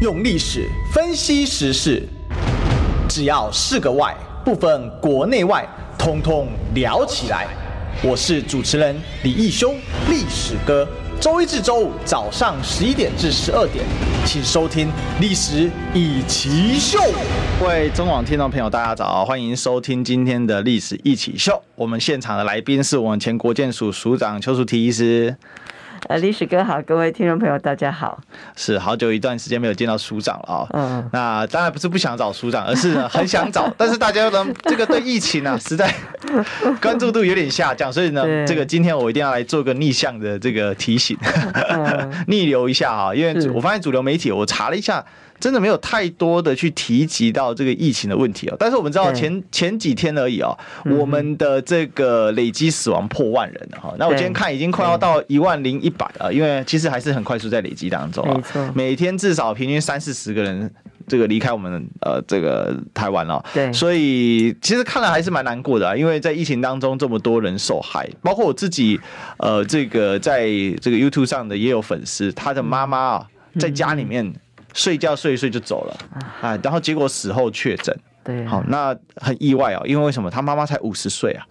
用历史分析时事，只要是个“外”，不分国内外，通通聊起来。我是主持人李义修，历史哥。周一至周五早上十一点至十二点，请收听《历史易起秀》。各位中广听众朋友，大家早，欢迎收听今天的《历史一起秀》。我们现场的来宾是我们前国建署署长邱淑媞医师。呃，历史哥好，各位听众朋友，大家好。是好久一段时间没有见到署长了啊、哦。嗯。那当然不是不想找署长，而是呢很想找，但是大家呢这个对疫情啊实在 关注度有点下降，所以呢这个今天我一定要来做个逆向的这个提醒，嗯、逆流一下啊，因为我发现主流媒体我查了一下。真的没有太多的去提及到这个疫情的问题哦，但是我们知道前前几天而已哦，我们的这个累积死亡破万人了哈。那我今天看已经快要到一万零一百了，因为其实还是很快速在累积当中啊。每天至少平均三四十个人这个离开我们呃这个台湾了。对，所以其实看了还是蛮难过的啊，因为在疫情当中这么多人受害，包括我自己呃这个在这个 YouTube 上的也有粉丝，他的妈妈啊在家里面。睡觉睡一睡就走了，啊，然后结果死后确诊，对，好，那很意外哦，因为为什么？他妈妈才五十岁啊，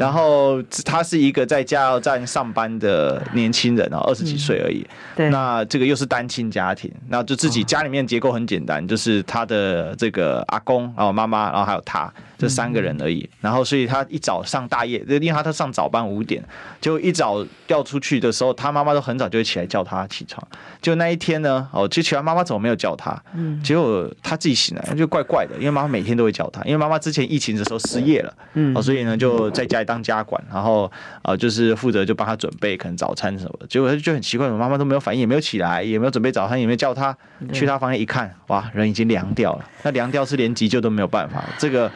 然后他是一个在加油站上班的年轻人哦，二十几岁而已，对，那这个又是单亲家庭，那就自己家里面结构很简单，就是他的这个阿公，然后妈妈，然后还有他。这三个人而已，然后所以他一早上大夜，因为他他上早班五点，就一早调出去的时候，他妈妈都很早就会起来叫他起床。就那一天呢，哦，就起来妈妈怎么没有叫他？嗯，结果他自己醒来就怪怪的，因为妈妈每天都会叫他，因为妈妈之前疫情的时候失业了，嗯，哦，所以呢就在家里当家管，然后呃就是负责就帮他准备可能早餐什么的。结果他就很奇怪，我妈妈都没有反应，也没有起来，也没有准备早餐，也没有叫他去他房间一看，哇，人已经凉掉了。那凉掉是连急救都没有办法，这个。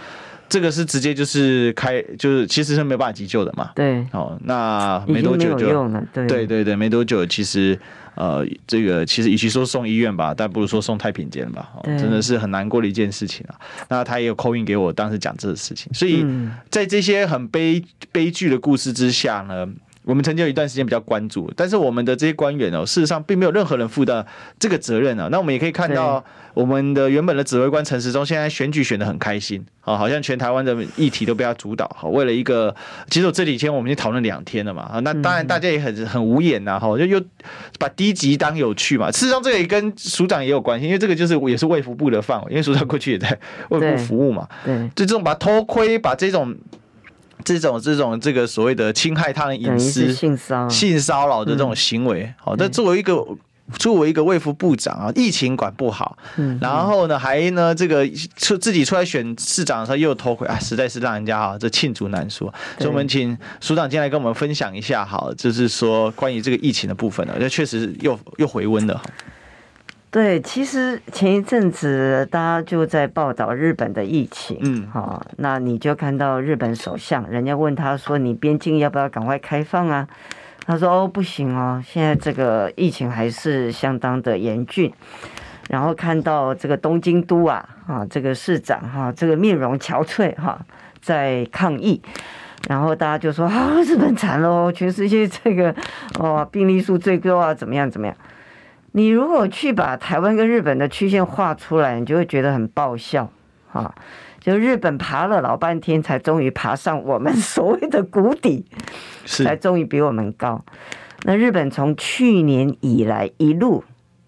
这个是直接就是开，就是其实是没有办法急救的嘛。对，哦，那没多久就用了。对，对对对，没多久，其实呃，这个其实与其说送医院吧，但不如说送太平间吧。哦，真的是很难过的一件事情啊。那他也有 call in 给我，当时讲这个事情。所以在这些很悲悲剧的故事之下呢，我们曾经有一段时间比较关注，但是我们的这些官员哦，事实上并没有任何人负担这个责任啊。那我们也可以看到。我们的原本的指挥官陈时中现在选举选的很开心，啊，好像全台湾的议题都被他主导，好，为了一个，其实我这几天我们已经讨论两天了嘛，啊，那当然大家也很很无言呐，哈，就又把低级当有趣嘛，事实上这个也跟署长也有关系，因为这个就是也是卫福部的范围，因为署长过去也在卫福部服务嘛，对，就这种把偷窥，把这种这种这种这个所谓的侵害他人隐私、性骚性骚扰的这种行为，好，但作为一个。作为一个卫福部长啊，疫情管不好，嗯，然后呢，还呢，这个出自己出来选市长的时候又偷窥啊，实在是让人家啊，这罄竹难书。所以我们请署长进来跟我们分享一下，好，就是说关于这个疫情的部分呢，这确实又又回温了。对，其实前一阵子大家就在报道日本的疫情，嗯，好，那你就看到日本首相，人家问他说：“你边境要不要赶快开放啊？”他说：“哦，不行哦，现在这个疫情还是相当的严峻。然后看到这个东京都啊，啊，这个市长哈，这个面容憔悴哈，在抗议。然后大家就说：啊，日本惨喽，全世界这个哦病例数最高啊，怎么样怎么样？你如果去把台湾跟日本的曲线画出来，你就会觉得很爆笑哈。”就日本爬了老半天，才终于爬上我们 所谓的谷底，才终于比我们高。那日本从去年以来一路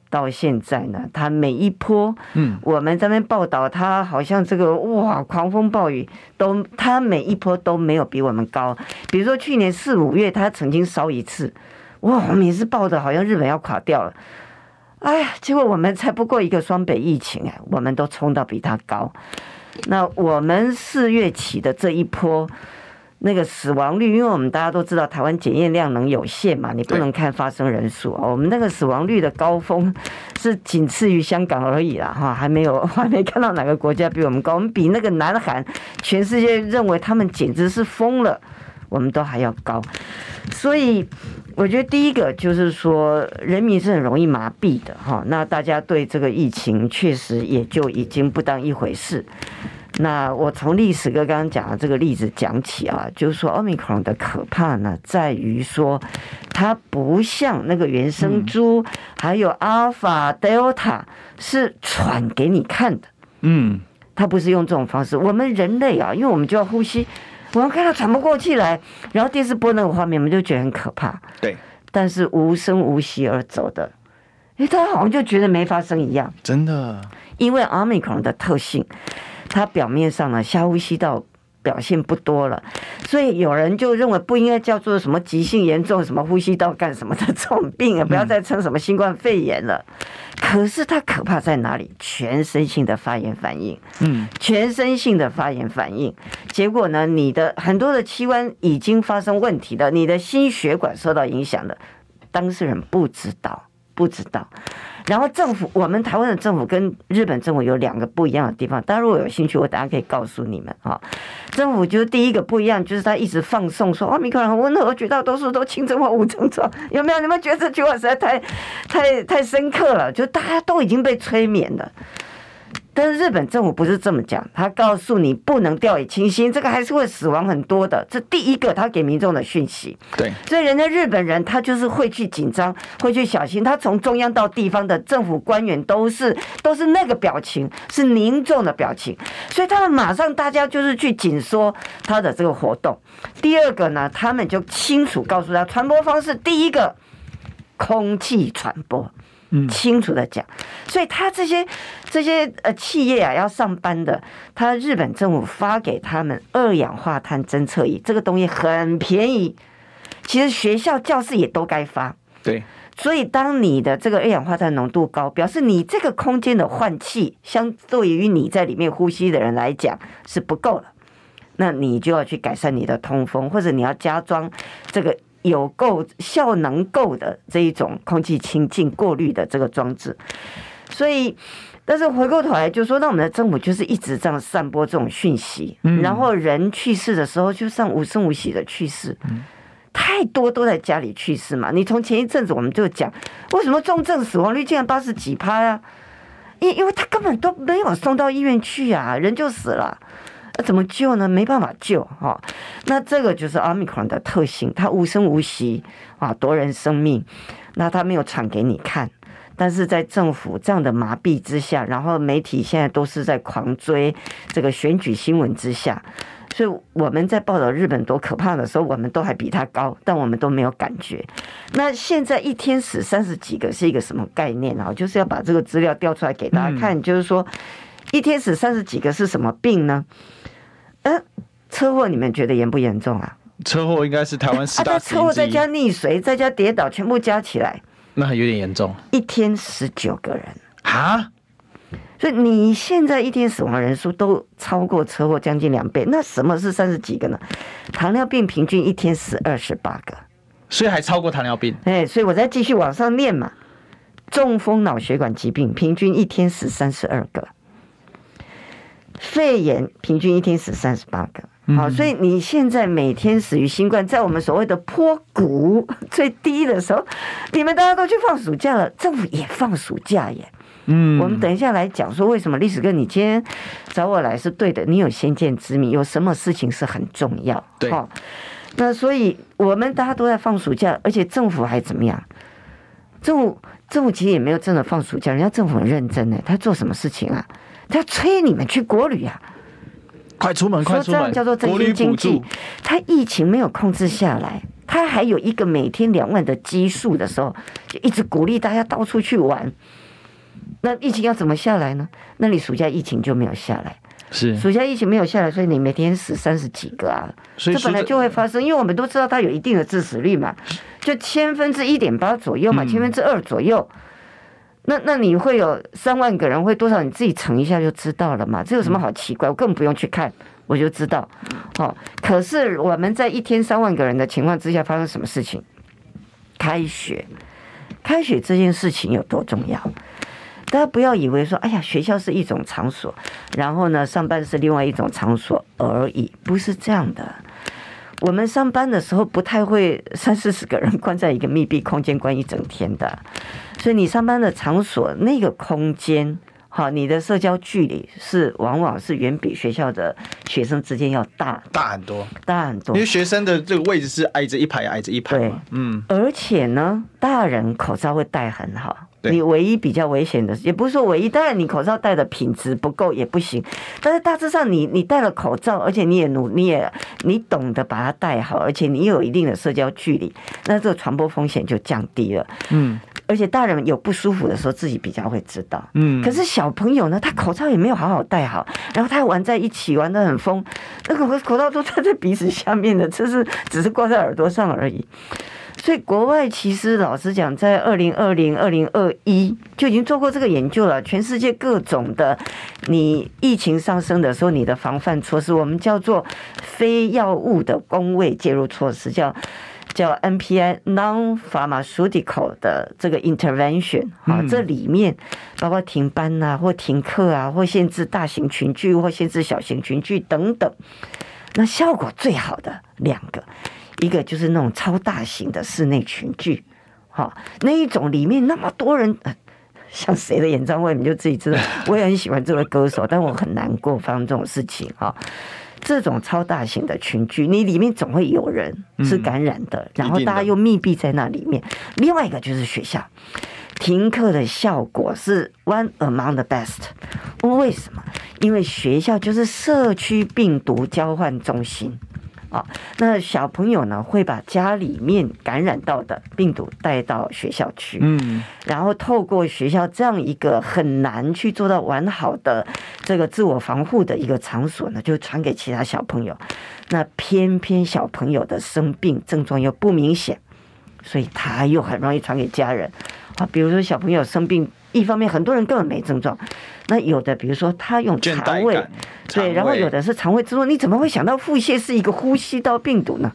到现在呢，它每一波，嗯，我们这边报道它好像这个哇狂风暴雨都，它每一波都没有比我们高。比如说去年四五月，它曾经烧一次，哇，我们也是报的好像日本要垮掉了。哎呀，结果我们才不过一个双北疫情哎，我们都冲到比他高。那我们四月起的这一波，那个死亡率，因为我们大家都知道台湾检验量能有限嘛，你不能看发生人数。我们那个死亡率的高峰是仅次于香港而已啦，哈，还没有 还没看到哪个国家比我们高。我们比那个南韩，全世界认为他们简直是疯了，我们都还要高。所以我觉得第一个就是说，人民是很容易麻痹的哈。那大家对这个疫情确实也就已经不当一回事。那我从历史哥刚刚讲的这个例子讲起啊，就是说奥密克戎的可怕呢，在于说它不像那个原生猪，还有阿尔法、德尔塔是喘给你看的。嗯，它不是用这种方式。我们人类啊，因为我们就要呼吸，我们看到喘不过气来，然后电视播那个画面，我们就觉得很可怕。对，但是无声无息而走的，哎，他好像就觉得没发生一样。真的，因为 Omicron 的特性，它表面上呢，下呼吸道。表现不多了，所以有人就认为不应该叫做什么急性严重、什么呼吸道干什么的这种病啊，不要再称什么新冠肺炎了。可是它可怕在哪里？全身性的发炎反应，嗯，全身性的发炎反应，结果呢，你的很多的器官已经发生问题了，你的心血管受到影响了，当事人不知道，不知道。然后政府，我们台湾的政府跟日本政府有两个不一样的地方。大家如果有兴趣，我大家可以告诉你们啊。政府就是第一个不一样，就是他一直放送说奥密克戎很温和，绝大多数都轻症或无症状。有没有？你们觉得这句话实在太、太、太深刻了？就大家都已经被催眠了。但是日本政府不是这么讲，他告诉你不能掉以轻心，这个还是会死亡很多的。这第一个，他给民众的讯息。对，所以人家日本人他就是会去紧张，会去小心。他从中央到地方的政府官员都是都是那个表情，是凝重的表情。所以他们马上大家就是去紧缩他的这个活动。第二个呢，他们就清楚告诉他传播方式，第一个空气传播。清楚的讲，所以他这些这些呃企业啊要上班的，他日本政府发给他们二氧化碳侦测仪，这个东西很便宜，其实学校教室也都该发。对，所以当你的这个二氧化碳浓度高，表示你这个空间的换气，相对于你在里面呼吸的人来讲是不够了，那你就要去改善你的通风，或者你要加装这个。有够效能够的这一种空气清净过滤的这个装置，所以，但是回过头来就说，那我们的政府就是一直这样散播这种讯息，然后人去世的时候就像无声无息的去世，太多都在家里去世嘛。你从前一阵子我们就讲，为什么重症死亡率竟然八十几趴呀？因因为他根本都没有送到医院去啊，人就死了。那怎么救呢？没办法救哈。那这个就是 Omicron 的特性，它无声无息啊，夺人生命。那它没有传给你看，但是在政府这样的麻痹之下，然后媒体现在都是在狂追这个选举新闻之下，所以我们在报道日本多可怕的时候，我们都还比它高，但我们都没有感觉。那现在一天死三十几个是一个什么概念啊？就是要把这个资料调出来给大家看，就是说一天死三十几个是什么病呢？嗯，车祸你们觉得严不严重啊？车祸应该是台湾四大。车祸再加溺水，再加跌倒，全部加起来，那还有点严重。一天十九个人啊！所以你现在一天死亡人数都超过车祸将近两倍。那什么是三十几个呢？糖尿病平均一天死二十八个，所以还超过糖尿病。哎，所以我再继续往上念嘛。中风脑血管疾病平均一天死三十二个。肺炎平均一天死三十八个，好，所以你现在每天死于新冠，在我们所谓的坡谷最低的时候，你们大家都去放暑假了，政府也放暑假耶。嗯，我们等一下来讲说为什么历史哥你今天找我来是对的，你有先见之明，有什么事情是很重要。对，那所以我们大家都在放暑假，而且政府还怎么样？政府政府其实也没有真的放暑假，人家政府很认真呢，他做什么事情啊？他催你们去国旅啊！快出门，快出门！叫做振兴经济。他疫情没有控制下来，他还有一个每天两万的基数的时候，就一直鼓励大家到处去玩。那疫情要怎么下来呢？那你暑假疫情就没有下来，是暑假疫情没有下来，所以你每天死三十几个啊！这本来就会发生，因为我们都知道它有一定的致死率嘛，就千分之一点八左右嘛，千分之二左右。那那你会有三万个人，会多少？你自己乘一下就知道了嘛。这有什么好奇怪？我根本不用去看，我就知道。好，可是我们在一天三万个人的情况之下，发生什么事情？开学，开学这件事情有多重要？大家不要以为说，哎呀，学校是一种场所，然后呢，上班是另外一种场所而已，不是这样的。我们上班的时候不太会三四十个人关在一个密闭空间关一整天的，所以你上班的场所那个空间，好，你的社交距离是往往是远比学校的学生之间要大大很多，大很多。因为学生的这个位置是挨着一排挨着一排嘛，嗯。而且呢，大人口罩会戴很好。你唯一比较危险的，也不是说唯一，当然你口罩戴的品质不够也不行。但是大致上你，你你戴了口罩，而且你也努，你也你懂得把它戴好，而且你有一定的社交距离，那这个传播风险就降低了。嗯，而且大人有不舒服的时候，自己比较会知道。嗯，可是小朋友呢，他口罩也没有好好戴好，然后他玩在一起，玩得很疯，那个口罩都穿在鼻子下面的，这是只是挂在耳朵上而已。所以国外其实老实讲，在二零二零、二零二一就已经做过这个研究了。全世界各种的，你疫情上升的时候，你的防范措施，我们叫做非药物的工位介入措施，叫叫 NPI non-pharmaceutical 的这个 intervention 啊，这里面包括停班啊，或停课啊，或限制大型群聚，或限制小型群聚等等。那效果最好的两个。一个就是那种超大型的室内群聚，哈，那一种里面那么多人，像谁的演唱会你就自己知道。我也很喜欢这位歌手，但我很难过发生这种事情哈。这种超大型的群聚，你里面总会有人是感染的，然后大家又密闭在那里面。另外一个就是学校停课的效果是 one among the best。为什么？因为学校就是社区病毒交换中心。啊，那小朋友呢，会把家里面感染到的病毒带到学校去，嗯，然后透过学校这样一个很难去做到完好的这个自我防护的一个场所呢，就传给其他小朋友。那偏偏小朋友的生病症状又不明显，所以他又很容易传给家人。啊，比如说小朋友生病，一方面很多人根本没症状。那有的，比如说他用肠胃，对，然后有的是肠胃之后，你怎么会想到腹泻是一个呼吸道病毒呢？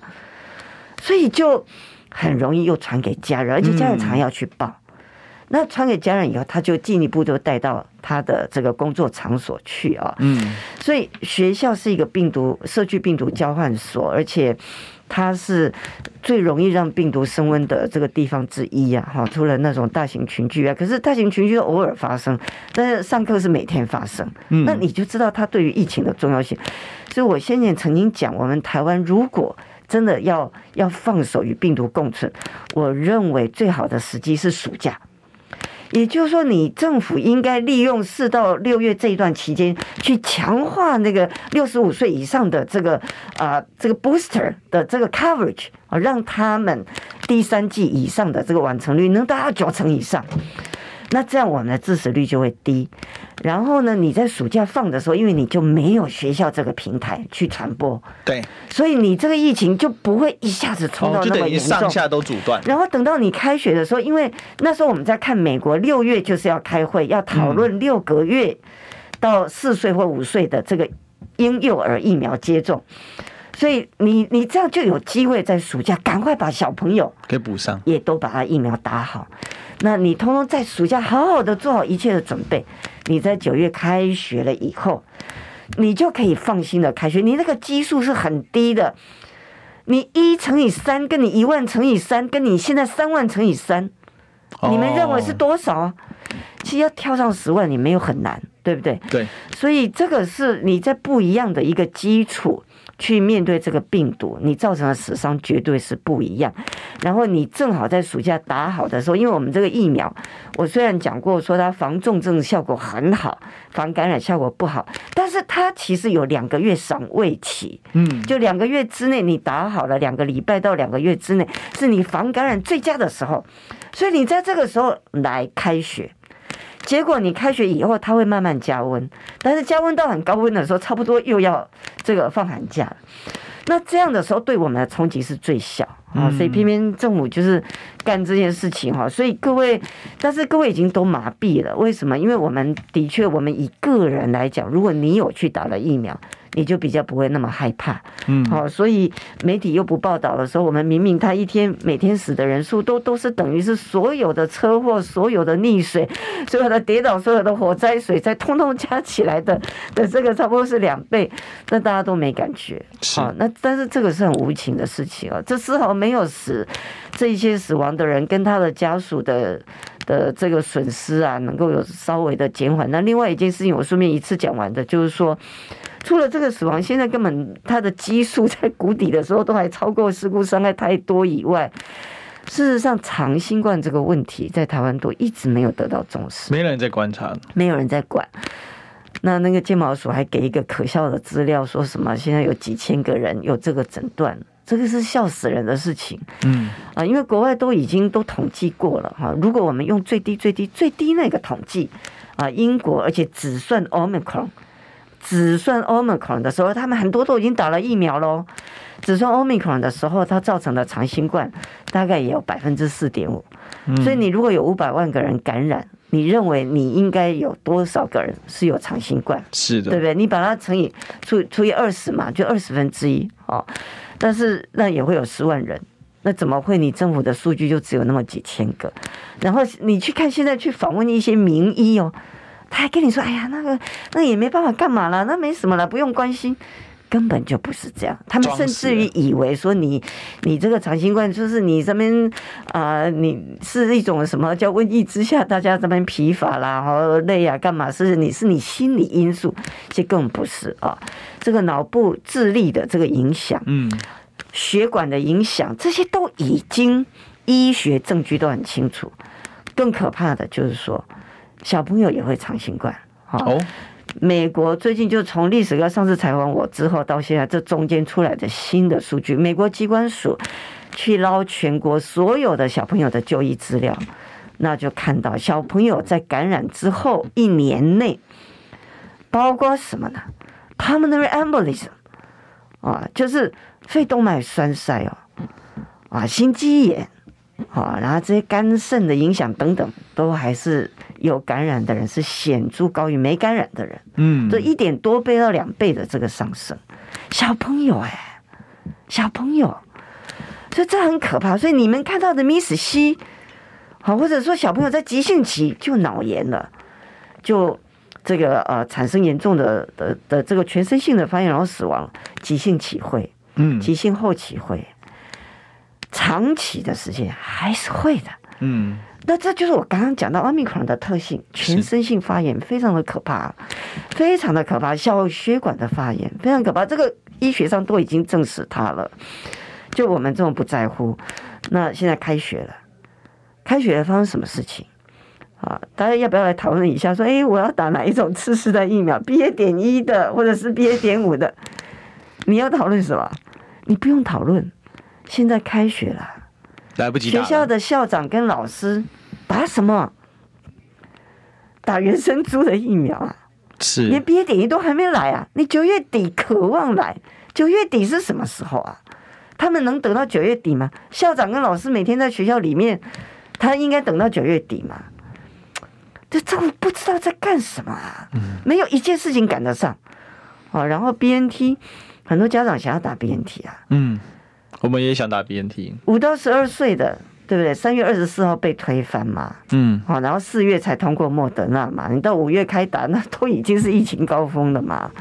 所以就很容易又传给家人，而且家人常要去报。那传给家人以后，他就进一步都带到他的这个工作场所去啊。嗯，所以学校是一个病毒社区病毒交换所，而且。它是最容易让病毒升温的这个地方之一呀，哈，除了那种大型群聚啊，可是大型群聚偶尔发生，但是上课是每天发生，那你就知道它对于疫情的重要性。所以我先前曾经讲，我们台湾如果真的要要放手与病毒共存，我认为最好的时机是暑假。也就是说，你政府应该利用四到六月这一段期间，去强化那个六十五岁以上的这个啊这个 booster 的这个 coverage 啊，让他们第三季以上的这个完成率能达到九成以上。那这样我们的致死率就会低，然后呢，你在暑假放的时候，因为你就没有学校这个平台去传播，对，所以你这个疫情就不会一下子冲到那么严重，上下都阻断。然后等到你开学的时候，因为那时候我们在看美国六月就是要开会，要讨论六个月到四岁或五岁的这个婴幼儿疫苗接种，所以你你这样就有机会在暑假赶快把小朋友给补上，也都把他疫苗打好。那你通通在暑假好好的做好一切的准备，你在九月开学了以后，你就可以放心的开学。你那个基数是很低的，你一乘以三，跟你一万乘以三，跟你现在三万乘以三，你们认为是多少？其实要跳上十万，你没有很难，对不对？对。所以这个是你在不一样的一个基础。去面对这个病毒，你造成的死伤绝对是不一样。然后你正好在暑假打好的时候，因为我们这个疫苗，我虽然讲过说它防重症效果很好，防感染效果不好，但是它其实有两个月赏味期，嗯，就两个月之内你打好了，两个礼拜到两个月之内是你防感染最佳的时候，所以你在这个时候来开学。结果你开学以后，它会慢慢加温，但是加温到很高温的时候，差不多又要这个放寒假。那这样的时候，对我们的冲击是最小啊，所以偏偏政府就是干这件事情哈。所以各位，但是各位已经都麻痹了，为什么？因为我们的确，我们以个人来讲，如果你有去打了疫苗，你就比较不会那么害怕。嗯，好，所以媒体又不报道的时候，我们明明他一天每天死的人数都都是等于是所有的车祸、所有的溺水、所有的跌倒、所有的火灾、水灾，通通加起来的的这个差不多是两倍，那大家都没感觉。好，那但是这个是很无情的事情啊，这丝毫没有使这一些死亡的人跟他的家属的。的这个损失啊，能够有稍微的减缓。那另外一件事情，我顺便一次讲完的，就是说，除了这个死亡，现在根本它的基数在谷底的时候都还超过事故伤害太多以外，事实上长新冠这个问题在台湾都一直没有得到重视，没人在观察，没有人在管。那那个健保署还给一个可笑的资料，说什么现在有几千个人有这个诊断。这个是笑死人的事情，嗯啊，因为国外都已经都统计过了哈。如果我们用最低最低最低那个统计啊，英国而且只算 Omicron，只算 Omicron 的时候，他们很多都已经打了疫苗喽。只算 Omicron 的时候，它造成的长新冠大概也有百分之四点五。所以你如果有五百万个人感染，你认为你应该有多少个人是有长新冠？是的，对不对？你把它乘以除除以二十嘛，就二十分之一哦。但是那也会有十万人，那怎么会你政府的数据就只有那么几千个？然后你去看现在去访问一些名医哦，他还跟你说：“哎呀，那个那也没办法干嘛了，那没什么了，不用关心。”根本就不是这样，他们甚至于以为说你 你这个长新冠就是你这边啊，你是一种什么叫瘟疫之下大家这边疲乏啦，好累啊，干嘛？是你是你心理因素，这根本不是啊。这个脑部智力的这个影响，嗯，血管的影响，这些都已经医学证据都很清楚。更可怕的就是说，小朋友也会长新冠。哦，美国最近就从历史哥上次采访我之后到现在，这中间出来的新的数据，美国机关署去捞全国所有的小朋友的就医资料，那就看到小朋友在感染之后一年内，包括什么呢？Pulmonary embolism 啊，就是肺动脉栓塞哦，啊，心肌炎啊，然后这些肝肾的影响等等，都还是有感染的人是显著高于没感染的人，嗯，这一点多倍到两倍的这个上升。小朋友哎，小朋友，所以这很可怕。所以你们看到的 Miss C，好，或者说小朋友在急性期就脑炎了，就。这个呃，产生严重的的的这个全身性的发炎，然后死亡，急性期会，嗯，急性后期会，长期的时间还是会的，嗯，那这就是我刚刚讲到奥密克戎的特性，全身性发炎非常的可怕，非常的可怕，小血管的发炎非常可怕，这个医学上都已经证实它了，就我们这种不在乎，那现在开学了，开学了发生什么事情？啊，大家要不要来讨论一下？说，哎，我要打哪一种次世代疫苗？BA. 点一的，或者是 BA. 点五的？你要讨论什么？你不用讨论，现在开学了，来不及。学校的校长跟老师打什么？打原生猪的疫苗啊？是，连毕业典礼都还没来啊！你九月底渴望来，九月底是什么时候啊？他们能等到九月底吗？校长跟老师每天在学校里面，他应该等到九月底嘛？这政府不知道在干什么啊！没有一件事情赶得上，哦，然后 BNT，很多家长想要打 BNT 啊，嗯，我们也想打 BNT，五到十二岁的，对不对？三月二十四号被推翻嘛，嗯，好，然后四月才通过莫德纳嘛，你到五月开打，那都已经是疫情高峰了嘛，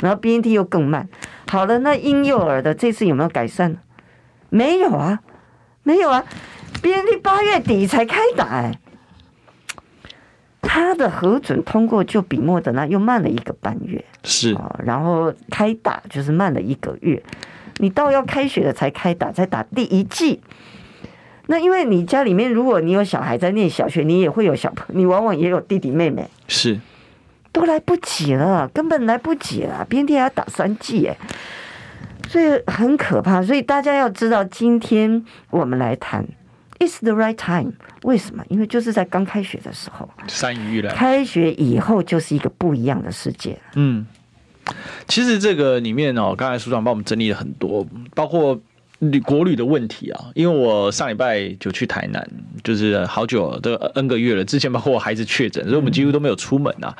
然后 BNT 又更慢，好了，那婴幼儿的这次有没有改善？没有啊，没有啊，BNT 八月底才开打，哎。他的核准通过就比莫德纳又慢了一个半月，是，然后开打就是慢了一个月，你到要开学了才开打，才打第一季。那因为你家里面如果你有小孩在念小学，你也会有小朋友，你往往也有弟弟妹妹，是，都来不及了，根本来不及了边天还要打三季哎，所以很可怕。所以大家要知道，今天我们来谈。It's the right time。为什么？因为就是在刚开学的时候，山雨欲来。开学以后就是一个不一样的世界。嗯，其实这个里面哦，刚才署长帮我们整理了很多，包括旅国旅的问题啊，因为我上礼拜就去台南，就是好久都 N 个月了，之前包括我孩子确诊，所以我们几乎都没有出门啊。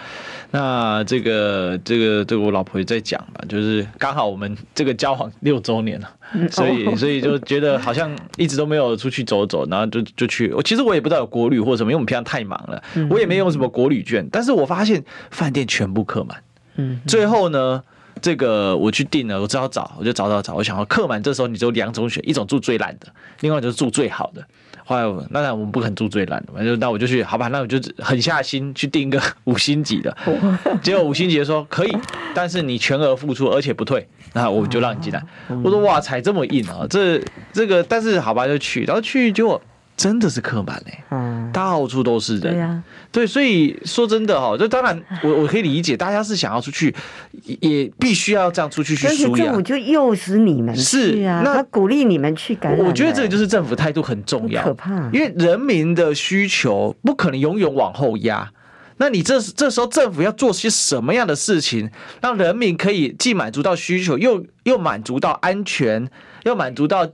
那这个这个这个我老婆也在讲嘛，就是刚好我们这个交往六周年了，所以所以就觉得好像一直都没有出去走走，然后就就去。我其实我也不知道有国旅或什么，因为我们平常太忙了，我也没用什么国旅券，但是我发现饭店全部客满。嗯，最后呢，这个我去订了，我只好找，我就找找找，我想要客满，这时候你只有两种选，一种住最烂的，另外就是住最好的。后来那那我们不肯住最烂的，反正那我就去，好吧，那我就狠下心去订一个五星级的。结果五星级的说可以，但是你全额付出，而且不退，那我就让你进来。我说哇才这么硬啊，这这个，但是好吧就去，然后去结果。真的是客满嘞，嗯，到处都是人，对、啊，对，所以说真的哈，就当然我我可以理解，大家是想要出去，也必须要这样出去去舒压，政府就诱使你们是啊，他鼓励你们去感染。我觉得这个就是政府态度很重要，可怕，因为人民的需求不可能永远往后压。那你这这时候政府要做些什么样的事情，让人民可以既满足到需求，又又满足到安全，又满足到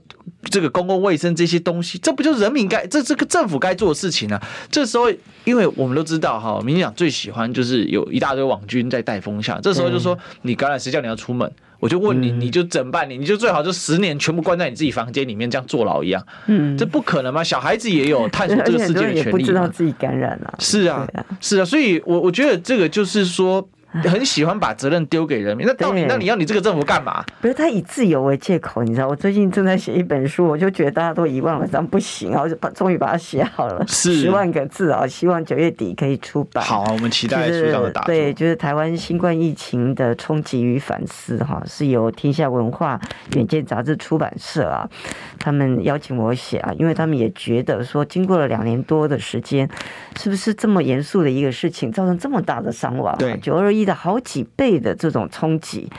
这个公共卫生这些东西，这不就是人民该这这个政府该做的事情呢？这时候，因为我们都知道哈，民进党最喜欢就是有一大堆网军在带风向，这时候就说你感染谁叫你要出门？我就问你，你就整半年，你就最好就十年全部关在你自己房间里面，这样坐牢一样。嗯，这不可能吗？小孩子也有 探索这个世界的权利。知道自己感染了。是啊，是啊，所以我我觉得这个就是说。很喜欢把责任丢给人民，那到底那你要你这个政府干嘛？不是他以自由为借口，你知道？我最近正在写一本书，我就觉得大家都遗忘了，这样不行啊！我就把终于把它写好了，十万个字啊，希望九月底可以出版。好，啊我们期待书上的大作。对，就是台湾新冠疫情的冲击与反思哈，是由天下文化远见杂志出版社啊，他们邀请我写啊，因为他们也觉得说，经过了两年多的时间，是不是这么严肃的一个事情，造成这么大的伤亡？对，九二一。的好几倍的这种冲击，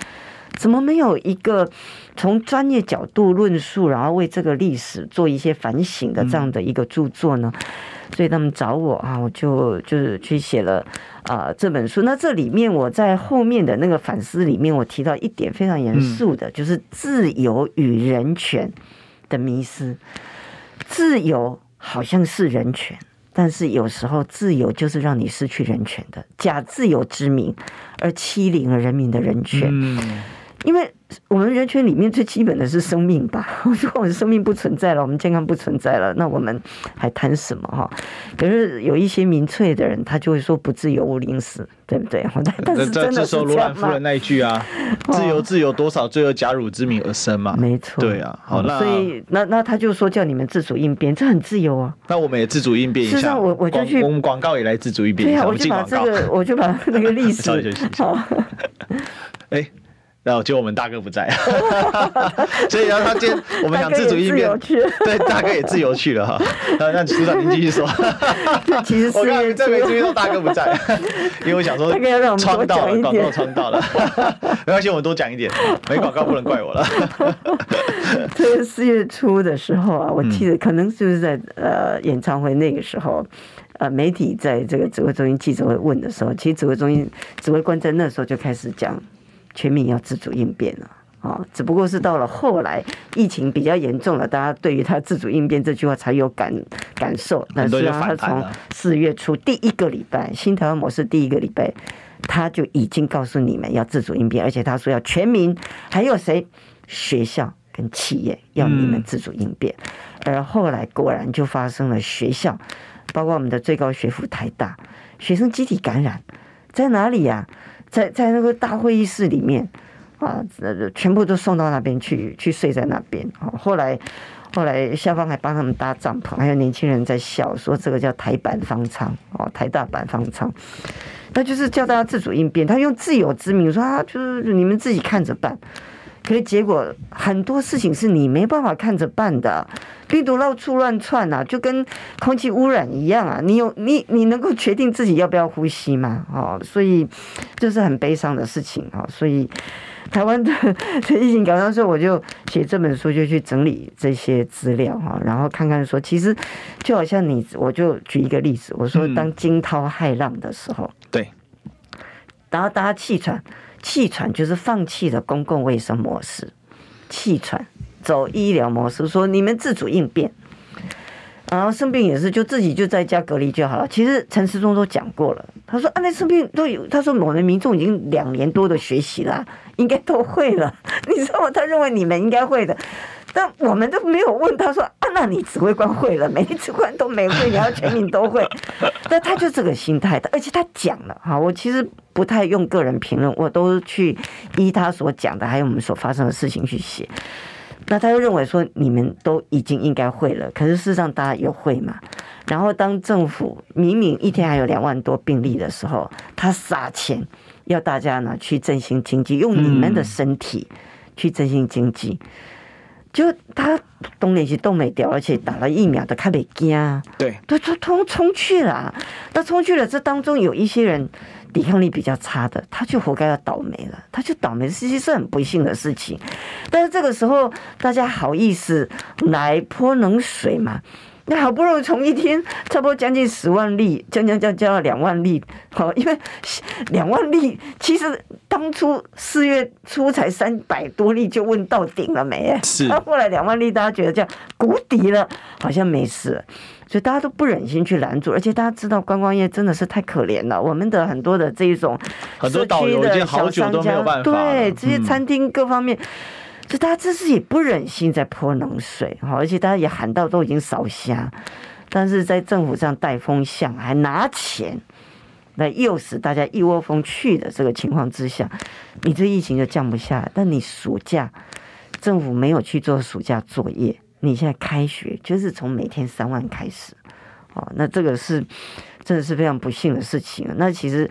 怎么没有一个从专业角度论述，然后为这个历史做一些反省的这样的一个著作呢？所以他们找我啊，我就就是去写了啊这本书。那这里面我在后面的那个反思里面，我提到一点非常严肃的，就是自由与人权的迷失。自由好像是人权。但是有时候自由就是让你失去人权的，假自由之名而欺凌了人民的人权。因为。我们人群里面最基本的是生命吧？如果我们生命不存在了，我们健康不存在了，那我们还谈什么哈？可是有一些民粹的人，他就会说不自由毋宁死，对不对？但是真的是这？这时候罗兰夫人那一句啊，自由自由多少罪恶假汝之名而生嘛？没错，对啊。好，那所以那那他就说叫你们自主应变，这很自由啊。那我们也自主应变一下。我我就去，我们广告也来自主应变一下。我就把这个，我就把那个历史 好。哎。然后就我们大哥不在，所以然后他今天我们想自主应变，对，大哥也自由去了哈。然后让组长您继续说。其实我刚才这边注意到大哥不在，因为我想说创到了广告，创到了，没关系，我们多讲一点，没广告不能怪我了。这个四月初的时候啊，我记得可能就是在呃演唱会那个时候，呃媒体在这个指挥中心记者会问的时候，其实指挥中心指挥官在那时候就开始讲。全民要自主应变了啊！只不过是到了后来疫情比较严重了，大家对于他自主应变这句话才有感感受。但是他从四月初第一个礼拜新台湾模式第一个礼拜，他就已经告诉你们要自主应变，而且他说要全民，还有谁？学校跟企业要你们自主应变。而后来果然就发生了学校，包括我们的最高学府台大，学生集体感染，在哪里呀？在在那个大会议室里面，啊，全部都送到那边去，去睡在那边。后来后来校方还帮他们搭帐篷，还有年轻人在笑说这个叫台版方舱哦，台大版方舱，那就是叫大家自主应变。他用自有之名说啊，就是你们自己看着办。可是结果很多事情是你没办法看着办的，病毒到处乱窜啊，就跟空气污染一样啊！你有你你能够决定自己要不要呼吸吗？哦，所以这是很悲伤的事情啊！所以台湾的疫情搞上时候，我就写这本书，就去整理这些资料哈，然后看看说，其实就好像你，我就举一个例子，我说当惊涛骇浪的时候，对，然后大家气喘。气喘就是放弃了公共卫生模式，气喘走医疗模式，说你们自主应变。然后生病也是，就自己就在家隔离就好了。其实陈时中都讲过了，他说啊，那生病都有，他说我们民众已经两年多的学习了，应该都会了。你知道吗？他认为你们应该会的，但我们都没有问他说啊，那你指挥官会了每一指挥官都没会，你要全民都会？那他就这个心态的，而且他讲了哈，我其实不太用个人评论，我都去依他所讲的，还有我们所发生的事情去写。那他又认为说，你们都已经应该会了，可是事实上大家有会嘛。然后当政府明明一天还有两万多病例的时候，他撒钱要大家呢去振兴经济，用你们的身体去振兴经济，就他东联西都没掉，而且打了疫苗的，他没惊，对，都冲冲冲去了。那冲去了，这当中有一些人。抵抗力比较差的，他就活该要倒霉了，他就倒霉，其实是很不幸的事情。但是这个时候，大家好意思来泼冷水嘛？那好不容易从一天差不多将近十万例，将将将将到两万例，好，因为两万例其实当初四月初才三百多例，就问到顶了没？是，那 后来两万例，大家觉得这样谷底了，好像没事。所以大家都不忍心去拦住，而且大家知道观光业真的是太可怜了。我们的很多的这一种社区的小商家，对这些餐厅各方面，所以大家这是也不忍心再泼冷水哈。而且大家也喊到都已经烧瞎，但是在政府这样带风向，还拿钱来诱使大家一窝蜂去的这个情况之下，你这疫情就降不下来。但你暑假政府没有去做暑假作业。你现在开学就是从每天三万开始，哦，那这个是真的是非常不幸的事情。那其实，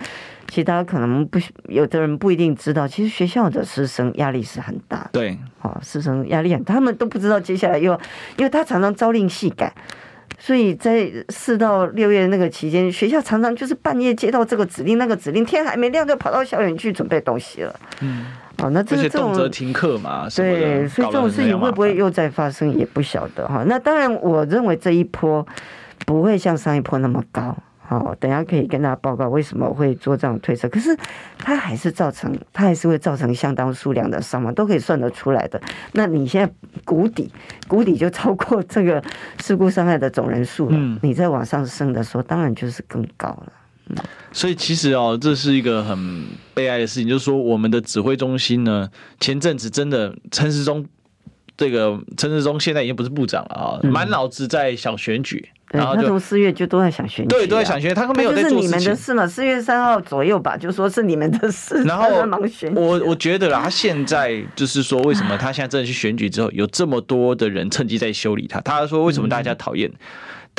其实大家可能不有的人不一定知道，其实学校的师生压力是很大的。对，哦，师生压力很大，他们都不知道接下来又，因为他常常朝令夕改，所以在四到六月那个期间，学校常常就是半夜接到这个指令，那个指令，天还没亮就跑到校园去准备东西了。嗯。哦，那这个这种停课嘛？对，所以这种事情会不会又再发生也不晓得哈。那当然，我认为这一波不会像上一波那么高。好，等下可以跟大家报告为什么会做这样推测。可是它还是造成，它还是会造成相当数量的伤亡，都可以算得出来的。那你现在谷底，谷底就超过这个事故伤害的总人数了。嗯，你再往上升的时候，当然就是更高了。所以其实哦，这是一个很悲哀的事情，就是说我们的指挥中心呢，前阵子真的陈时中，这个陈时中现在已经不是部长了啊，满脑子在想选举，然后他从四月就都在想选举，对，都在想选举，他都没有在做事情。是你们的事嘛？四月三号左右吧，就说是你们的事。然后 我我觉得啦，他现在就是说，为什么他现在真的去选举之后，有这么多的人趁机在修理他？他说为什么大家讨厌？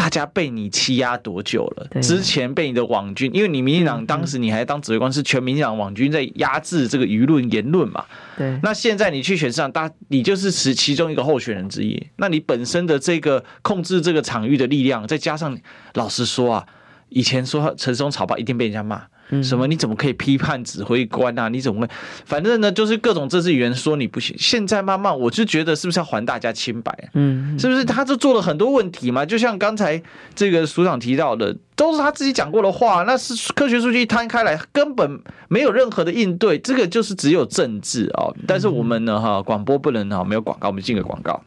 大家被你欺压多久了？之前被你的网军，因为你民进党当时你还当指挥官，是全民进党网军在压制这个舆论言论嘛？对。那现在你去选市长，大你就是其其中一个候选人之一。那你本身的这个控制这个场域的力量，再加上老实说啊，以前说陈松草包一定被人家骂。什么？你怎么可以批判指挥官啊？你怎么会？反正呢，就是各种政治语言说你不行。现在慢慢，我就觉得是不是要还大家清白？嗯，是不是？他就做了很多问题嘛？就像刚才这个署长提到的，都是他自己讲过的话。那是科学数据一摊开来，根本没有任何的应对。这个就是只有政治哦。但是我们呢，哈，广播不能哈，没有广告，我们进个广告。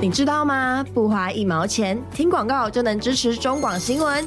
你知道吗？不花一毛钱，听广告就能支持中广新闻。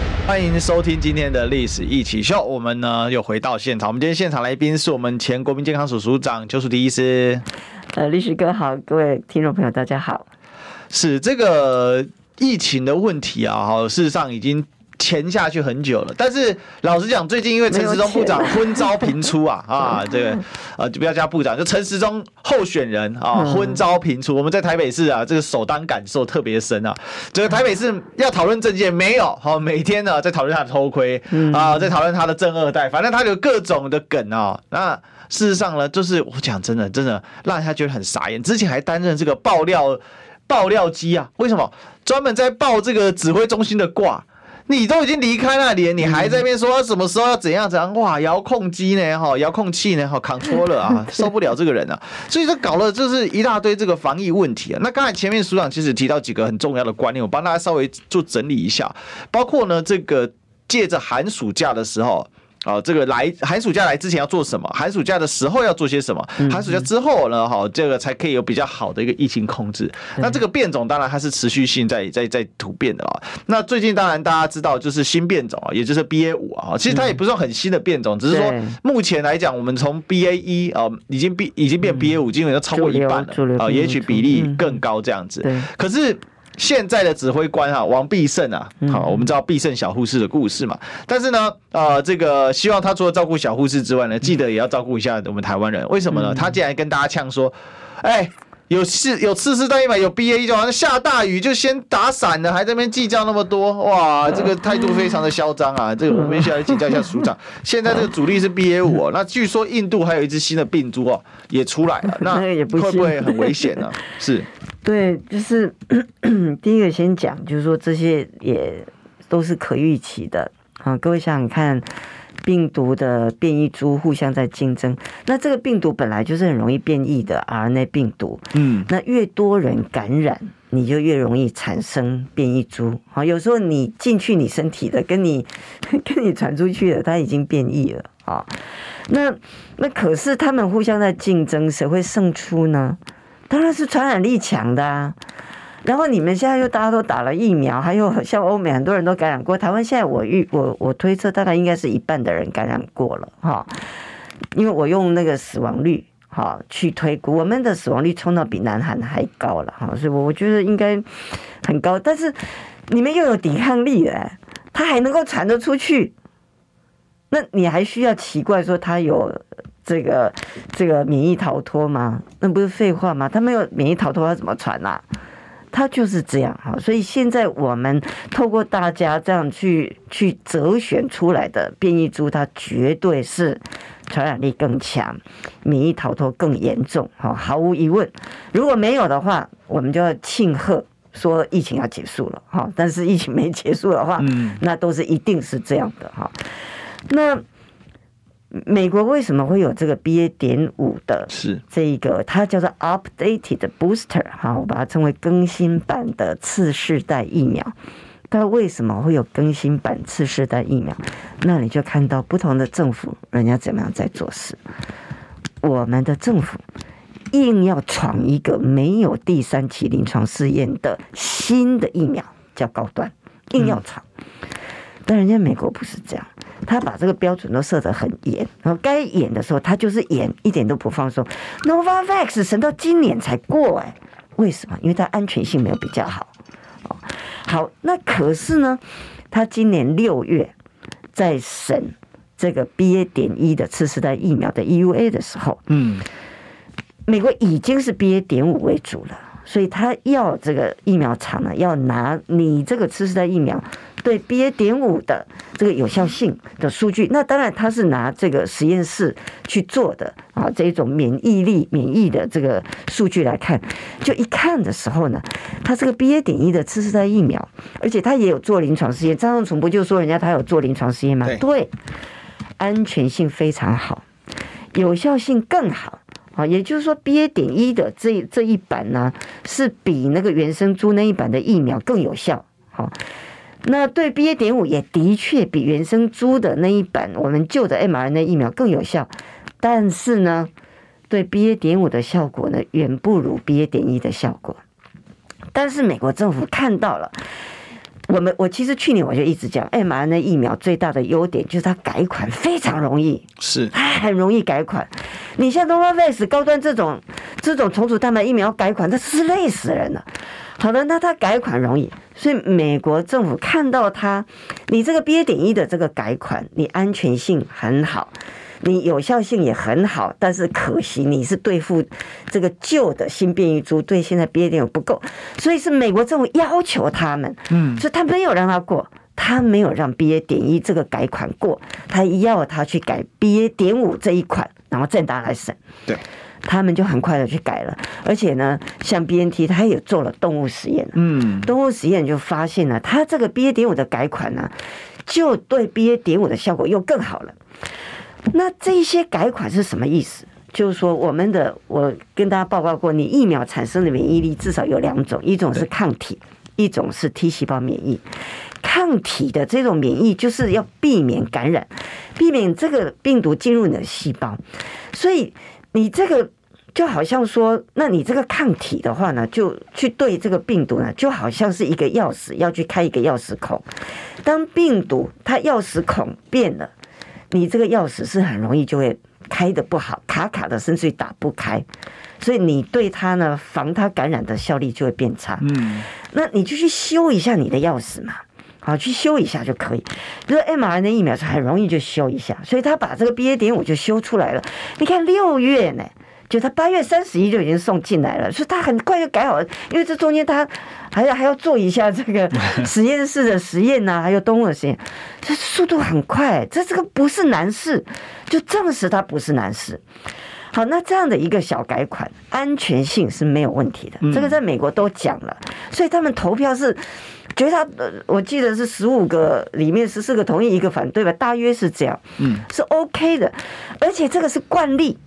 欢迎收听今天的历史一起 SHOW。我们呢又回到现场，我们今天现场来宾是我们前国民健康署署长邱淑媞医师。呃，历史哥好，各位听众朋友大家好。是这个疫情的问题啊，哈，事实上已经。潜下去很久了，但是老实讲，最近因为陈时中部长昏招频出啊啊，这个呃就 不要叫部长，就陈时中候选人啊昏招频出，我们在台北市啊这个首当感受特别深啊，这个台北市要讨论政见没有？好，每天呢在讨论他的偷窥啊，在讨论他的正二代，反正他有各种的梗啊。那事实上呢，就是我讲真的，真的让他觉得很傻眼。之前还担任这个爆料爆料机啊，为什么专门在爆这个指挥中心的卦？你都已经离开那里，你还在那边说什么时候要怎样怎样？哇，遥控机呢？哈，遥控器呢？哈扛脱了啊，受不了这个人啊！所以说搞了就是一大堆这个防疫问题啊。那刚才前面署长其实提到几个很重要的观念，我帮大家稍微做整理一下，包括呢这个借着寒暑假的时候。啊，这个来寒暑假来之前要做什么？寒暑假的时候要做些什么？寒暑假之后呢？哈，这个才可以有比较好的一个疫情控制。那这个变种当然它是持续性在在在突变的啊。那最近当然大家知道就是新变种啊，也就是 BA 五啊。其实它也不是很新的变种，只是说目前来讲，我们从 BA 一啊已经变已经变 BA 五，基本上超过一半了啊，也许比例更高这样子。可是。现在的指挥官哈王必胜啊，好，我们知道必胜小护士的故事嘛。但是呢，呃，这个希望他除了照顾小护士之外呢，记得也要照顾一下我们台湾人。为什么呢？他竟然跟大家呛说，哎，有次有次世代疫苗有 BA 就好像下大雨就先打伞了，还在那边计较那么多，哇，这个态度非常的嚣张啊。这个我们需要来请教一下署长。现在这个主力是 BA 五哦，那据说印度还有一只新的病株哦也出来了，那会不会很危险呢？是。对，就是第一个先讲，就是说这些也都是可预期的啊。各位想想看，病毒的变异株互相在竞争，那这个病毒本来就是很容易变异的 RNA 病毒，嗯，那越多人感染，你就越容易产生变异株。好，有时候你进去你身体的，跟你 跟你传出去的，它已经变异了啊。那那可是他们互相在竞争，谁会胜出呢？当然是传染力强的啊，然后你们现在又大家都打了疫苗，还有像欧美很多人都感染过，台湾现在我预我我推测大概应该是一半的人感染过了哈，因为我用那个死亡率哈去推估，我们的死亡率冲到比南韩还高了哈，所以我觉得应该很高，但是你们又有抵抗力的，它还能够传得出去，那你还需要奇怪说它有？这个这个免疫逃脱吗？那不是废话吗？他没有免疫逃脱，他怎么传啊？他就是这样哈。所以现在我们透过大家这样去去择选出来的变异株，它绝对是传染力更强，免疫逃脱更严重哈，毫无疑问。如果没有的话，我们就要庆贺说疫情要结束了哈。但是疫情没结束的话，那都是一定是这样的哈。那。美国为什么会有这个 BA. 点五的？是这一个，它叫做 updated booster 哈，我把它称为更新版的次世代疫苗。它为什么会有更新版次世代疫苗？那你就看到不同的政府人家怎么样在做事。我们的政府硬要闯一个没有第三期临床试验的新的疫苗，叫高端，硬要闯。但人家美国不是这样。他把这个标准都设得很严，然后该严的时候他就是严，一点都不放松。Novavax 审到今年才过哎，为什么？因为它安全性没有比较好。哦，好，那可是呢，他今年六月在审这个 BA. 点一的次世代疫苗的 EUA 的时候，嗯，美国已经是 BA. 点五为主了，所以他要这个疫苗厂呢，要拿你这个次世代疫苗。对 BA. 点五的这个有效性的数据，那当然他是拿这个实验室去做的啊，这一种免疫力、免疫的这个数据来看，就一看的时候呢，他这个 BA. 点一的次世代疫苗，而且他也有做临床试验。张仲崇不就说人家他有做临床试验吗？对，对，安全性非常好，有效性更好啊。也就是说，BA. 点一的这这一版呢，是比那个原生株那一版的疫苗更有效。好。那对 BA. 点五也的确比原生株的那一版我们旧的 mRNA 疫苗更有效，但是呢，对 BA. 点五的效果呢远不如 BA. 点一的效果。但是美国政府看到了，我们我其实去年我就一直讲 mRNA 疫苗最大的优点就是它改款非常容易，是它很容易改款。你像 Novavax 高端这种这种重组蛋白疫苗改款，那是累死人了。好的，那它改款容易，所以美国政府看到它，你这个 BA. 点一的这个改款，你安全性很好，你有效性也很好，但是可惜你是对付这个旧的新变异株，对现在 BA. 点五不够，所以是美国政府要求他们，嗯，所以他没有让他过，他没有让 BA. 点一这个改款过，他要他去改 BA. 点五这一款，然后再拿来审，对。他们就很快的去改了。而且呢，像 BNT，它也做了动物实验，嗯，动物实验就发现了，它这个 BA 点五的改款呢，就对 BA 点五的效果又更好了。那这些改款是什么意思？就是说，我们的我跟大家报告过，你疫苗产生的免疫力至少有两种，一种是抗体，一种是 T 细胞免疫。抗体的这种免疫就是要避免感染，避免这个病毒进入你的细胞。所以你这个就好像说，那你这个抗体的话呢，就去对这个病毒呢，就好像是一个钥匙要去开一个钥匙孔。当病毒它钥匙孔变了，你这个钥匙是很容易就会开得不好，卡卡的，甚至于打不开。所以你对它呢，防它感染的效力就会变差。嗯，那你就去修一下你的钥匙嘛。好，去修一下就可以。比如 mRNA 疫苗是很容易就修一下，所以他把这个 BA 点五就修出来了。你看六月呢，就他八月三十一就已经送进来了，所以他很快就改好了。因为这中间他还要还要做一下这个 实验室的实验呐、啊，还有动物的实验，这速度很快。这这个不是难事，就证实它不是难事。好，那这样的一个小改款，安全性是没有问题的。这个在美国都讲了，所以他们投票是。觉得他呃，我记得是十五个里面十四个同意一个反对吧，大约是这样，嗯，是 OK 的，而且这个是惯例，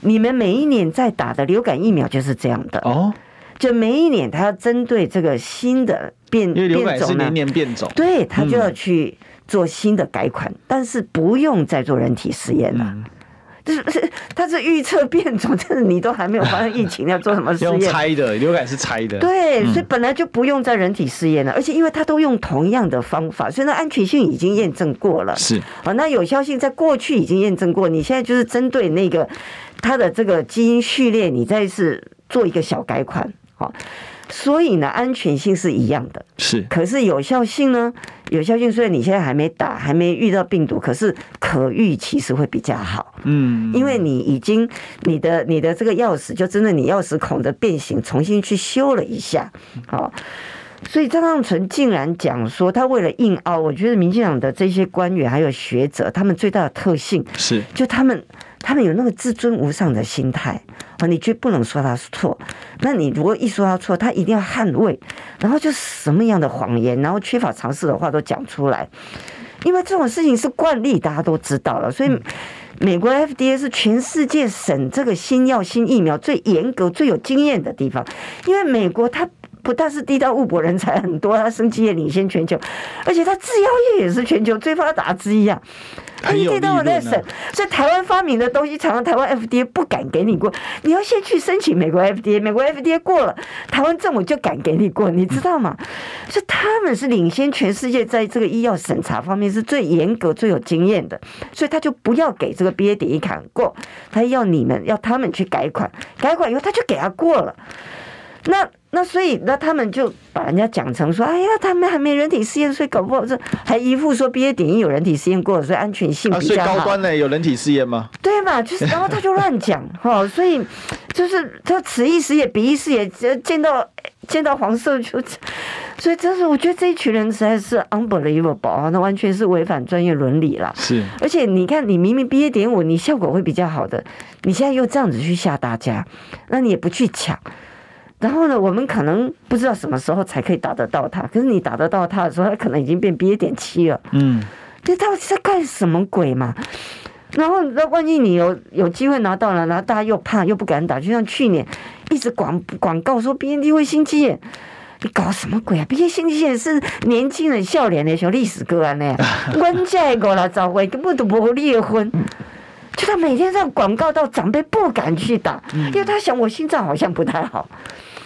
你们每一年在打的流感疫苗就是这样的。哦，就每一年他要针对这个新的变变种呢，年年变种，对他就要去做新的改款，但是不用再做人体实验了。是，它是预测变种，但是你都还没有发生疫情，要做什么实验？用猜的，流感是猜的。对，所以本来就不用在人体试验了，而且因为它都用同样的方法，所以那安全性已经验证过了。是啊，那有效性在过去已经验证过，你现在就是针对那个它的这个基因序列，你再是做一个小改款，好。所以呢，安全性是一样的，是。可是有效性呢？有效性虽然你现在还没打，还没遇到病毒，可是可预其实会比较好。嗯，因为你已经你的你的这个钥匙就真的你钥匙孔的变形重新去修了一下，好。所以张尚存竟然讲说，他为了硬凹，我觉得民进党的这些官员还有学者，他们最大的特性是，就他们他们有那个自尊无上的心态。啊，你绝不能说他是错。那你如果一说他错，他一定要捍卫，然后就什么样的谎言，然后缺乏常识的话都讲出来。因为这种事情是惯例，大家都知道了。所以，美国 FDA 是全世界审这个新药、新疫苗最严格、最有经验的地方。因为美国它不但是地道物博人才很多，它生技业领先全球，而且它制药业也是全球最发达之一啊。他一天到晚在审，所以台湾发明的东西，常常台湾 FDA 不敢给你过。你要先去申请美国 FDA，美国 FDA 过了，台湾政府就敢给你过，你知道吗？所以他们是领先全世界，在这个医药审查方面是最严格、最有经验的，所以他就不要给这个 BA 点一卡过，他要你们要他们去改款，改款以后他就给他过了。那。那所以，那他们就把人家讲成说，哎呀，他们还没人体试验，所以搞不好这还一副说 BA 点一有人体试验过，所以安全性比较好。啊、最高端的有人体试验吗？对嘛，就是然后他就乱讲 哈，所以就是他此一时也彼一时也，见到见到黄色就，所以真是我觉得这一群人实在是 unbelievable 啊，那完全是违反专业伦理了。是，而且你看，你明明 BA 点五，你效果会比较好的，你现在又这样子去吓大家，那你也不去抢。然后呢，我们可能不知道什么时候才可以打得到它。可是你打得到它的时候，它可能已经变 BA 点七了。嗯，这到底在干什么鬼嘛？然后那万一你有有机会拿到了，然后大家又怕又不敢打，就像去年一直广广告说 BNT 会心肌炎，你搞什么鬼啊？BNT 心肌炎是年轻人笑脸的小历史歌啊！那样，人家过了早会根本都不会离婚，就他每天这样广告到长辈不敢去打，因为他想我心脏好像不太好。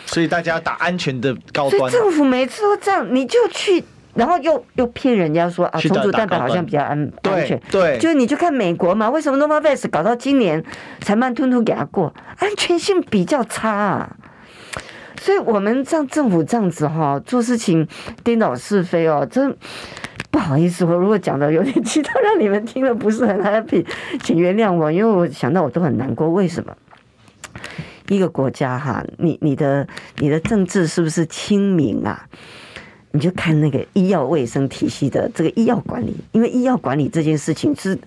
所以大家打安全的高端，所以政府每次都这样，你就去，然后又又骗人家说啊，重组蛋白好像比较安安全，对，就是你就看美国嘛，为什么 Novavax 搞到今年才慢吞吞给他过，安全性比较差啊。所以我们像政府这样子哈，做事情颠倒是非哦，真不好意思，我如果讲的有点其他，让你们听了不是很 happy，请原谅我，因为我想到我都很难过，为什么？一个国家哈，你你的你的政治是不是清明啊？你就看那个医药卫生体系的这个医药管理，因为医药管理这件事情是，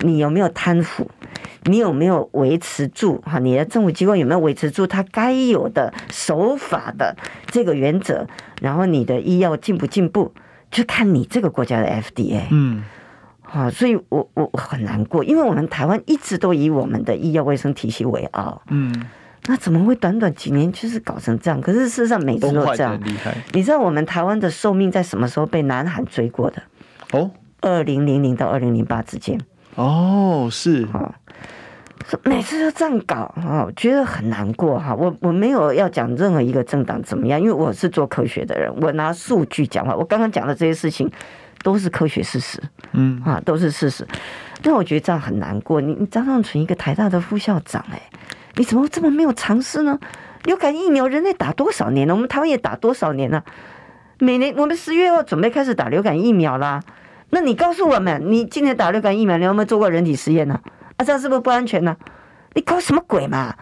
你有没有贪腐，你有没有维持住哈？你的政府机关有没有维持住它该有的守法的这个原则？然后你的医药进不进步，就看你这个国家的 FDA。嗯，好，所以我我我很难过，因为我们台湾一直都以我们的医药卫生体系为傲。嗯，那怎么会短短几年就是搞成这样？可是事实上每次都这样。你知道我们台湾的寿命在什么时候被南韩追过的？哦，二零零零到二零零八之间。哦，是哈。每次都这样搞啊，我觉得很难过哈。我我没有要讲任何一个政党怎么样，因为我是做科学的人，我拿数据讲话。我刚刚讲的这些事情都是科学事实，嗯啊，都是事实。但我觉得这样很难过。你你张尚存一个台大的副校长，哎，你怎么这么没有常识呢？流感疫苗人类打多少年了？我们台湾也打多少年了？每年我们十月要准备开始打流感疫苗啦。那你告诉我们，你今年打流感疫苗，你有没有做过人体实验呢？啊，这样是不是不安全呢？你搞什么鬼嘛？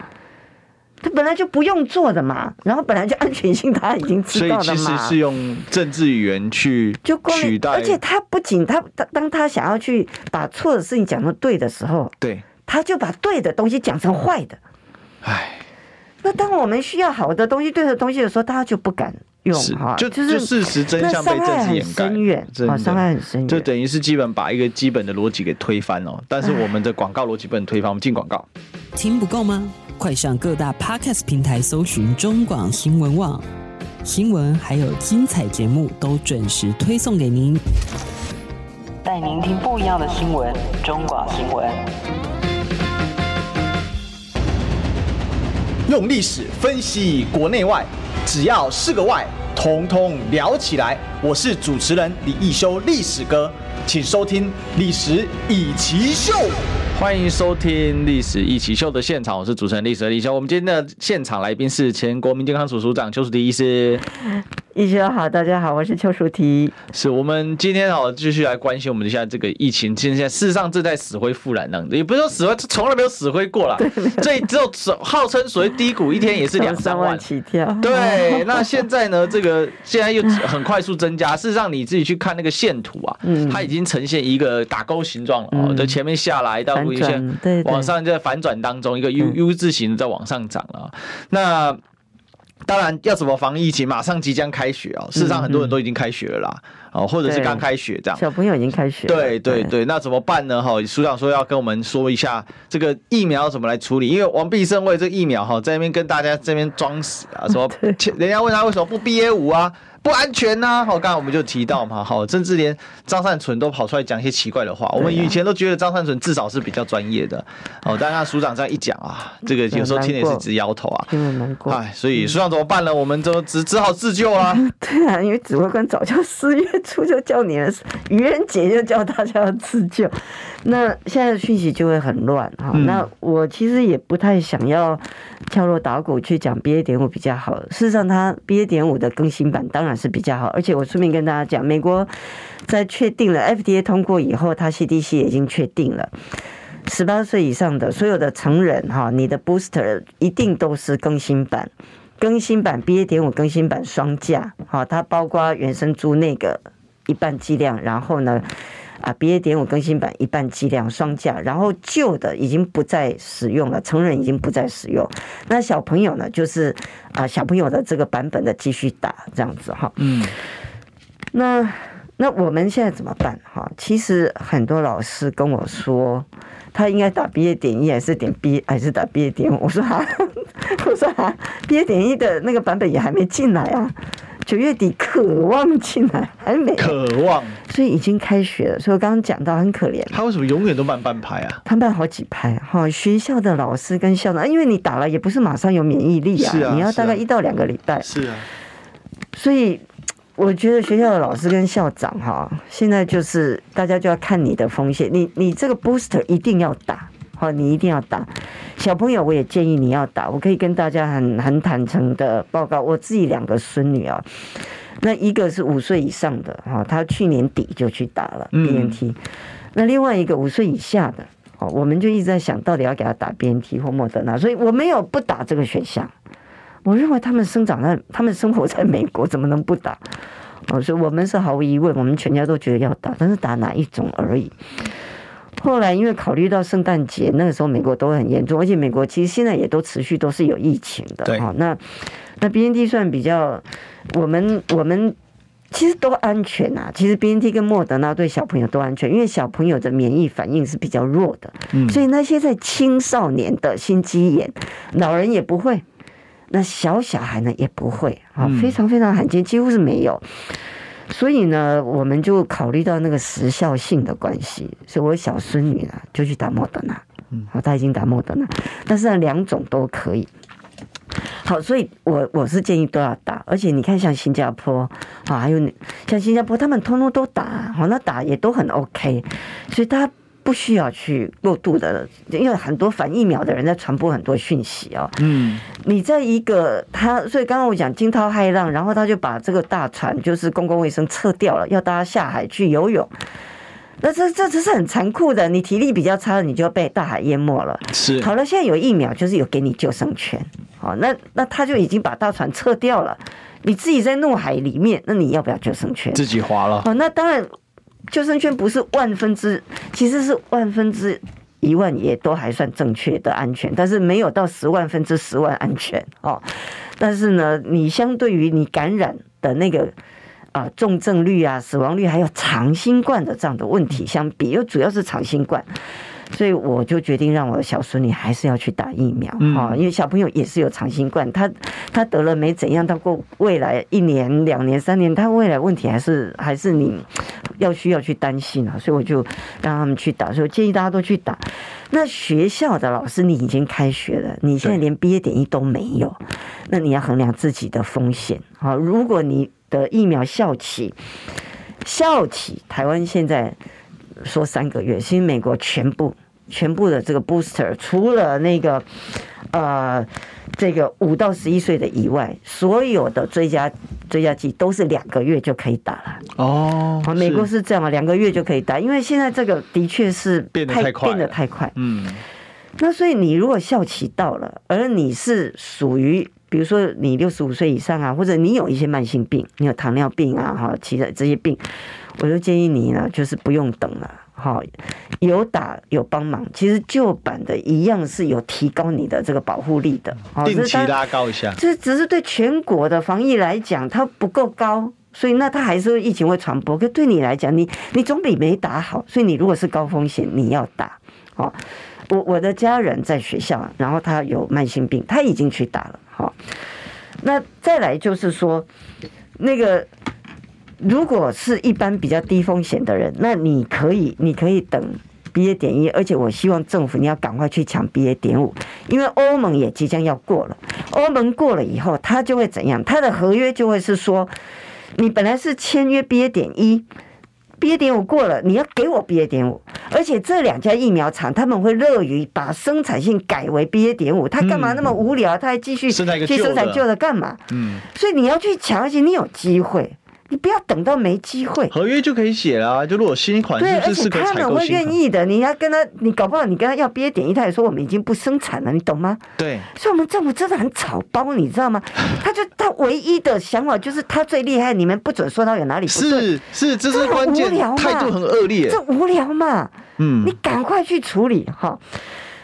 他本来就不用做的嘛，然后本来就安全性他已经知道了嘛。所以其实是用政治语言去就取代，而且他不仅他当当他想要去把错的事情讲成对的时候，对，他就把对的东西讲成坏的。哎，那当我们需要好的东西、对的东西的时候，大家就不敢。用哈，就就事实真相被政治掩盖，伤害很深远，就等于是基本把一个基本的逻辑给推翻哦。但是我们的广告逻辑不能推翻，我们进广告。听不够吗？快上各大 Podcast 平台搜寻中广新闻网新闻，还有精彩节目都准时推送给您，带您听不一样的新闻。中广新闻用历史分析国内外。只要是个“外”，统统聊起来。我是主持人李易修，历史哥，请收听《历史一奇秀》。欢迎收听《历史一奇秀》的现场，我是主持人历史的李修。我们今天的现场来宾是前国民健康署署长邱淑迪医师。医生好，大家好，我是邱淑媞。是我们今天哦，继续来关心我们一下这个疫情，现在事实上正在死灰复燃呢，也不是说死灰，从来没有死灰过了。对，所以只有号称所谓低谷一天也是两三万起跳。对，那现在呢，这个现在又很快速增加。事实上，你自己去看那个线图啊，它已经呈现一个打勾形状了哦，在前面下来到五线，对，往上在反转当中，一个 U U 字形在往上涨了。那当然，要怎么防疫情？马上即将开学啊！事实上，很多人都已经开学了啦，哦，或者是刚开学这样。小朋友已经开学。对对对，那怎么办呢？哈，署长说要跟我们说一下这个疫苗怎么来处理，因为王必胜为这个疫苗哈，在那边跟大家这边装死啊，说 人家问他为什么不 BA 五啊？不安全呐！好，刚才我们就提到嘛，好，甚至连张善存都跑出来讲一些奇怪的话。我们以前都觉得张善存至少是比较专业的，哦，但他署长这样一讲啊，这个有时候听的也是直摇头啊。哎，所以署长怎么办呢？我们就只只好自救啊。对啊，因为指挥官早就四月初就叫你们，愚人节就叫大家要自救。那现在的讯息就会很乱哈。那我其实也不太想要敲锣打鼓去讲 BA 点五比较好。事实上，它 BA 点五的更新版当然是比较好。而且我顺便跟大家讲，美国在确定了 FDA 通过以后，它 CDC 已经确定了，十八岁以上的所有的成人哈，你的 booster 一定都是更新版，更新版 BA 点五更新版双价，哈，它包括原生株那个一半剂量，然后呢。啊，BA. 点五更新版一半剂量双价，然后旧的已经不再使用了，成人已经不再使用。那小朋友呢，就是啊，小朋友的这个版本的继续打这样子哈。嗯。那那我们现在怎么办哈？其实很多老师跟我说，他应该打 BA. 点一还是点 B 还是打 BA. 点五？我说哈，我说哈，BA. 点一的那个版本也还没进来啊。九月底渴望进来，还没渴望，所以已经开学了。所以我刚刚讲到很可怜，他为什么永远都慢半拍啊？他慢好几拍哈。学校的老师跟校长，因为你打了也不是马上有免疫力啊，你要大概一到两个礼拜。是啊，所以我觉得学校的老师跟校长哈，现在就是大家就要看你的风险，你你这个 booster 一定要打。好，你一定要打。小朋友，我也建议你要打。我可以跟大家很很坦诚的报告，我自己两个孙女啊，那一个是五岁以上的哈，他去年底就去打了 BNT。那另外一个五岁以下的，哦，我们就一直在想到底要给他打 BNT 或莫德纳，所以我没有不打这个选项。我认为他们生长在，他们生活在美国，怎么能不打？哦，所以我们是毫无疑问，我们全家都觉得要打，但是打哪一种而已。后来因为考虑到圣诞节那个时候美国都很严重，而且美国其实现在也都持续都是有疫情的。哦，那那 BNT 算比较，我们我们其实都安全啊。其实 BNT 跟莫德纳对小朋友都安全，因为小朋友的免疫反应是比较弱的。嗯，所以那些在青少年的心肌炎，老人也不会，那小小孩呢也不会啊，非常非常罕见，几乎是没有。所以呢，我们就考虑到那个时效性的关系，所以我小孙女呢就去打莫德纳，嗯，好，她已经打莫德纳，但是呢两种都可以。好，所以我我是建议都要打，而且你看像新加坡啊，还有像新加坡，他们通通都打，好，那打也都很 OK，所以他。不需要去过度的，因为很多反疫苗的人在传播很多讯息哦。嗯，你在一个他，所以刚刚我讲惊涛骇浪，然后他就把这个大船就是公共卫生撤掉了，要大家下海去游泳。那这这这是很残酷的，你体力比较差，你就被大海淹没了。是，好了，现在有疫苗，就是有给你救生圈。好，那那他就已经把大船撤掉了，你自己在怒海里面，那你要不要救生圈？自己划了。哦，那当然。救生圈不是万分之，其实是万分之一万也都还算正确的安全，但是没有到十万分之十万安全哦。但是呢，你相对于你感染的那个啊重症率啊、死亡率，还有长新冠的这样的问题相比，又主要是长新冠。所以我就决定让我的小孙女还是要去打疫苗啊，因为小朋友也是有长新冠，他他得了没怎样，到过未来一年、两年、三年，他未来问题还是还是你要需要去担心啊，所以我就让他们去打，所以我建议大家都去打。那学校的老师，你已经开学了，你现在连毕业典礼都没有，那你要衡量自己的风险啊。如果你的疫苗效期效期，台湾现在。说三个月，其实美国全部全部的这个 booster，除了那个呃这个五到十一岁的以外，所有的追加追加剂都是两个月就可以打了。哦，好，美国是这样啊，两个月就可以打，因为现在这个的确是太变得太快，变得太快。嗯，那所以你如果效期到了，而你是属于比如说你六十五岁以上啊，或者你有一些慢性病，你有糖尿病啊，哈，其他这些病。我就建议你呢，就是不用等了，哈，有打有帮忙。其实旧版的一样是有提高你的这个保护力的，定期拉高一下。这只是对全国的防疫来讲，它不够高，所以那它还是疫情会传播。可对你来讲，你你总比没打好。所以你如果是高风险，你要打。好，我我的家人在学校，然后他有慢性病，他已经去打了。好，那再来就是说那个。如果是一般比较低风险的人，那你可以，你可以等 BA. 点一，而且我希望政府你要赶快去抢 BA. 点五，因为欧盟也即将要过了。欧盟过了以后，它就会怎样？它的合约就会是说，你本来是签约 BA. 点一，BA. 点五过了，你要给我 BA. 点五，而且这两家疫苗厂他们会乐于把生产线改为 BA. 点五，他干嘛那么无聊？他还继续去生产旧的干嘛？嗯，所以你要去抢，而且你有机会。你不要等到没机会，合约就可以写了啊。就如果新款，对，而且他们会愿意的。你要跟他，你搞不好你跟他要 BA 点一，他也说我们已经不生产了，你懂吗？对。所以我们政府真的很草包，你知道吗？他就他唯一的想法就是他最厉害，你们不准说他有哪里。是是，这是关键。态度很恶劣，这无聊嘛？嗯，你赶快去处理哈。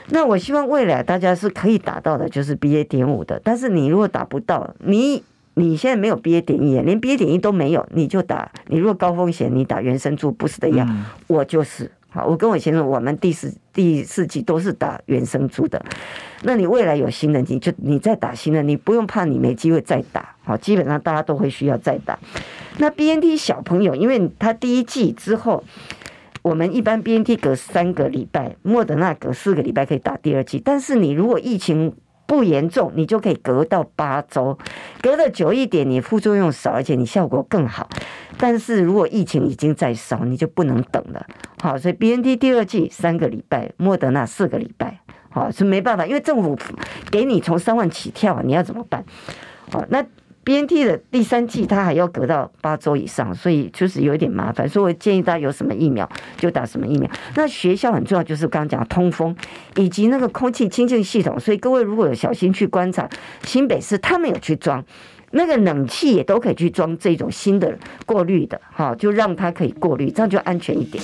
那我希望未来大家是可以达到的，就是 BA 点五的。但是你如果达不到，你。你现在没有 BA 点一，连 BA 点一都没有，你就打。你如果高风险，你打原生株不是的药。嗯、我就是好，我跟我先生，我们第四第四季都是打原生株的。那你未来有新的，你就你再打新的，你不用怕你没机会再打。好，基本上大家都会需要再打。那 BNT 小朋友，因为他第一季之后，我们一般 BNT 隔三个礼拜，莫德纳隔四个礼拜可以打第二季。但是你如果疫情不严重，你就可以隔到八周，隔的久一点，你副作用少，而且你效果更好。但是如果疫情已经在烧，你就不能等了。好，所以 BNT 第二季三个礼拜，莫德纳四个礼拜，好，是没办法，因为政府给你从三万起跳，你要怎么办？好，那。B N T 的第三剂，它还要隔到八周以上，所以就是有一点麻烦。所以我建议大家有什么疫苗就打什么疫苗。那学校很重要，就是刚刚讲通风以及那个空气清净系统。所以各位如果有小心去观察，新北市他们有去装那个冷气，也都可以去装这种新的过滤的，哈，就让它可以过滤，这样就安全一点。